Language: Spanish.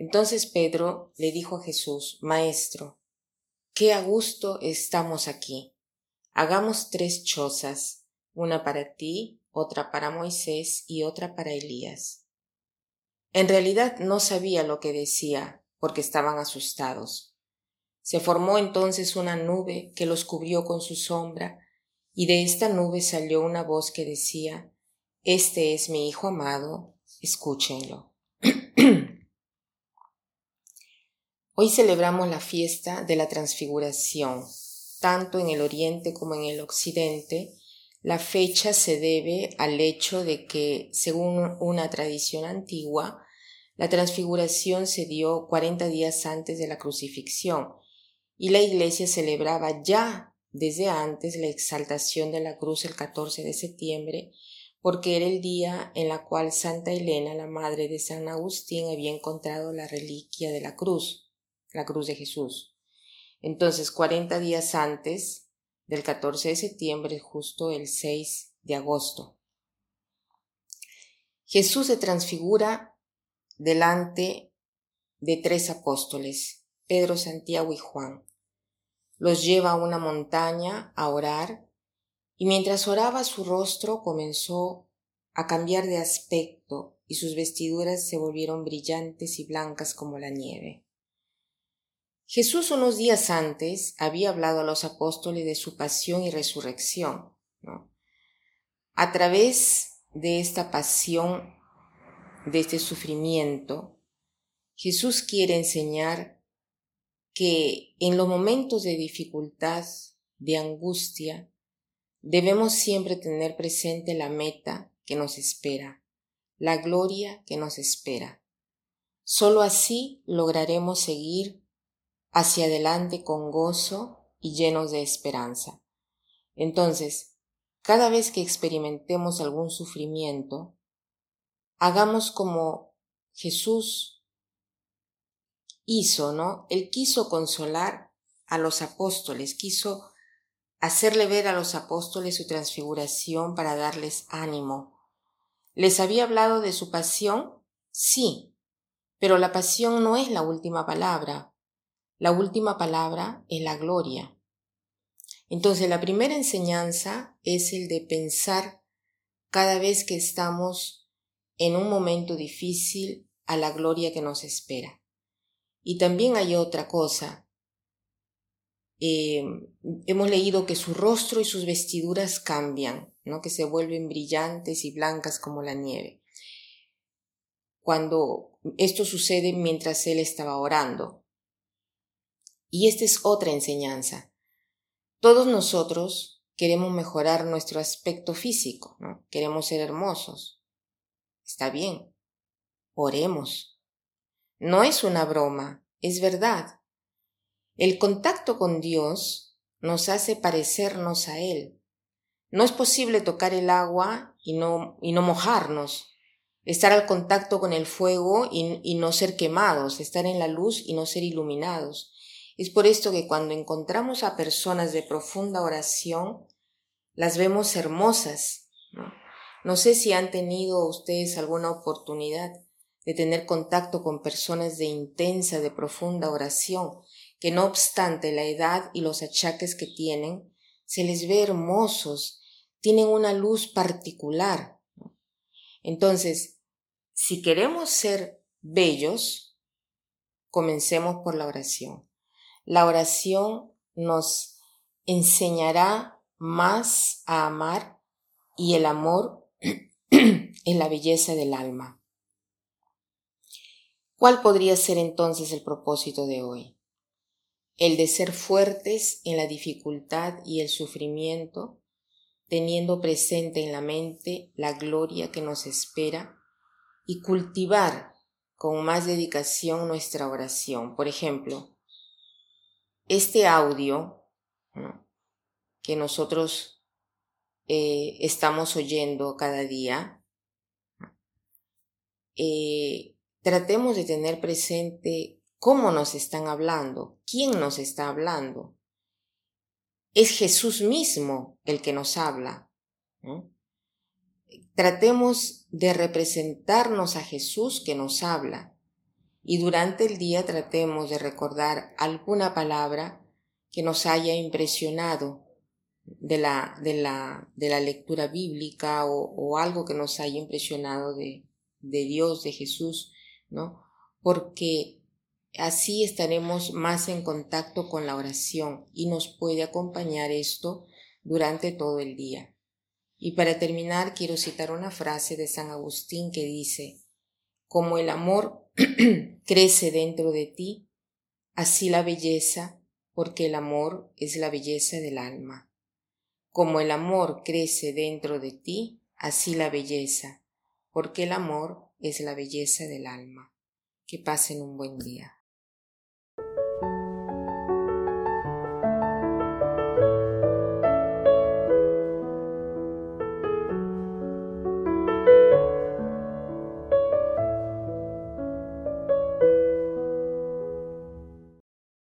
Entonces Pedro le dijo a Jesús, Maestro, qué a gusto estamos aquí. Hagamos tres chozas, una para ti, otra para Moisés y otra para Elías. En realidad no sabía lo que decía, porque estaban asustados. Se formó entonces una nube que los cubrió con su sombra, y de esta nube salió una voz que decía, Este es mi Hijo amado, escúchenlo. Hoy celebramos la fiesta de la transfiguración. Tanto en el oriente como en el occidente, la fecha se debe al hecho de que, según una tradición antigua, la transfiguración se dio 40 días antes de la crucifixión y la iglesia celebraba ya desde antes la exaltación de la cruz el 14 de septiembre porque era el día en la cual Santa Elena, la madre de San Agustín, había encontrado la reliquia de la cruz la cruz de Jesús. Entonces, 40 días antes del 14 de septiembre, justo el 6 de agosto, Jesús se transfigura delante de tres apóstoles, Pedro, Santiago y Juan. Los lleva a una montaña a orar y mientras oraba su rostro comenzó a cambiar de aspecto y sus vestiduras se volvieron brillantes y blancas como la nieve. Jesús unos días antes había hablado a los apóstoles de su pasión y resurrección. A través de esta pasión, de este sufrimiento, Jesús quiere enseñar que en los momentos de dificultad, de angustia, debemos siempre tener presente la meta que nos espera, la gloria que nos espera. Solo así lograremos seguir hacia adelante con gozo y llenos de esperanza. Entonces, cada vez que experimentemos algún sufrimiento, hagamos como Jesús hizo, ¿no? Él quiso consolar a los apóstoles, quiso hacerle ver a los apóstoles su transfiguración para darles ánimo. ¿Les había hablado de su pasión? Sí, pero la pasión no es la última palabra. La última palabra es la gloria. Entonces, la primera enseñanza es el de pensar cada vez que estamos en un momento difícil a la gloria que nos espera. Y también hay otra cosa. Eh, hemos leído que su rostro y sus vestiduras cambian, ¿no? que se vuelven brillantes y blancas como la nieve. Cuando esto sucede mientras él estaba orando. Y esta es otra enseñanza. Todos nosotros queremos mejorar nuestro aspecto físico. Queremos ser hermosos. Está bien. Oremos. No es una broma, es verdad. El contacto con Dios nos hace parecernos a Él. No es posible tocar el agua y no, y no mojarnos, estar al contacto con el fuego y, y no ser quemados, estar en la luz y no ser iluminados. Es por esto que cuando encontramos a personas de profunda oración, las vemos hermosas. ¿no? sé si han tenido ustedes alguna oportunidad de tener contacto con personas de intensa, de profunda oración, que no obstante la edad y los achaques que tienen, se les ve hermosos, tienen una luz particular. Entonces, si queremos ser bellos, comencemos por la oración. La oración nos enseñará más a amar y el amor es la belleza del alma. ¿Cuál podría ser entonces el propósito de hoy? El de ser fuertes en la dificultad y el sufrimiento, teniendo presente en la mente la gloria que nos espera y cultivar con más dedicación nuestra oración. Por ejemplo, este audio que nosotros eh, estamos oyendo cada día, eh, tratemos de tener presente cómo nos están hablando, quién nos está hablando. Es Jesús mismo el que nos habla. Tratemos de representarnos a Jesús que nos habla y durante el día tratemos de recordar alguna palabra que nos haya impresionado de la, de la, de la lectura bíblica o, algo que nos haya impresionado de, de Dios, de Jesús, ¿no? Porque así estaremos más en contacto con la oración y nos puede acompañar esto durante todo el día. Y para terminar quiero citar una frase de San Agustín que dice, como el amor crece dentro de ti, así la belleza, porque el amor es la belleza del alma. Como el amor crece dentro de ti, así la belleza, porque el amor es la belleza del alma. Que pasen un buen día.